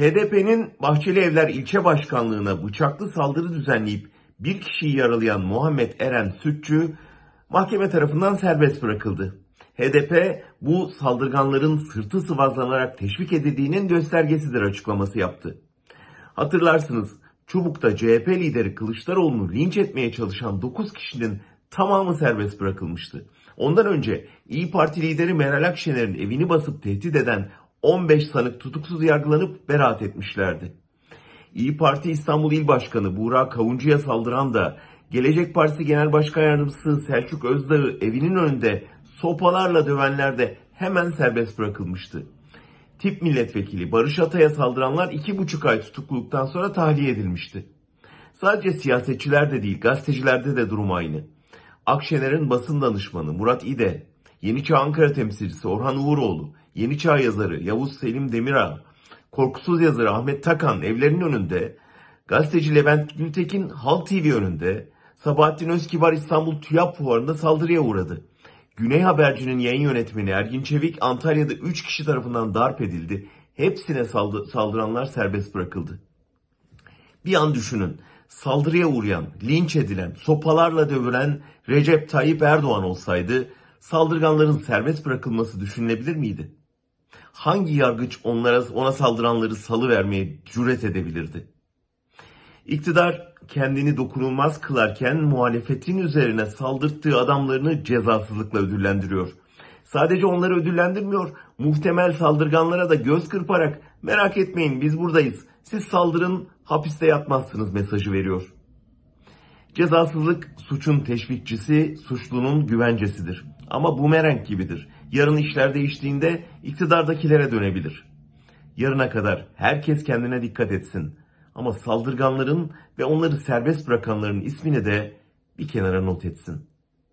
HDP'nin Bahçeli Evler ilçe başkanlığına bıçaklı saldırı düzenleyip bir kişiyi yaralayan Muhammed Eren Sütçü mahkeme tarafından serbest bırakıldı. HDP bu saldırganların sırtı sıvazlanarak teşvik edildiğinin göstergesidir açıklaması yaptı. Hatırlarsınız Çubuk'ta CHP lideri Kılıçdaroğlu'nu linç etmeye çalışan 9 kişinin tamamı serbest bırakılmıştı. Ondan önce İyi Parti lideri Meral Akşener'in evini basıp tehdit eden 15 sanık tutuksuz yargılanıp beraat etmişlerdi. İyi Parti İstanbul İl Başkanı Buğra Kavuncu'ya saldıran da Gelecek Partisi Genel Başkan Yardımcısı Selçuk Özdağ'ı evinin önünde sopalarla dövenler de hemen serbest bırakılmıştı. Tip milletvekili Barış Atay'a saldıranlar iki buçuk ay tutukluluktan sonra tahliye edilmişti. Sadece siyasetçiler de değil gazetecilerde de durum aynı. Akşener'in basın danışmanı Murat İde, Yeni Çağ Ankara temsilcisi Orhan Uğuroğlu, Yeni Çağ yazarı Yavuz Selim Demirağ, korkusuz yazarı Ahmet Takan evlerinin önünde, gazeteci Levent Gültekin Halk TV önünde, Sabahattin Özkibar İstanbul TÜYAP fuarında saldırıya uğradı. Güney Haberci'nin yayın yönetmeni Ergin Çevik Antalya'da 3 kişi tarafından darp edildi. Hepsine saldı- saldıranlar serbest bırakıldı. Bir an düşünün. Saldırıya uğrayan, linç edilen, sopalarla dövülen Recep Tayyip Erdoğan olsaydı saldırganların serbest bırakılması düşünülebilir miydi? Hangi yargıç onlara ona saldıranları salı vermeye cüret edebilirdi? İktidar kendini dokunulmaz kılarken muhalefetin üzerine saldırttığı adamlarını cezasızlıkla ödüllendiriyor. Sadece onları ödüllendirmiyor, muhtemel saldırganlara da göz kırparak merak etmeyin biz buradayız, siz saldırın hapiste yatmazsınız mesajı veriyor. Cezasızlık suçun teşvikçisi, suçlunun güvencesidir. Ama bumerang gibidir. Yarın işler değiştiğinde iktidardakilere dönebilir. Yarına kadar herkes kendine dikkat etsin. Ama saldırganların ve onları serbest bırakanların ismini de bir kenara not etsin.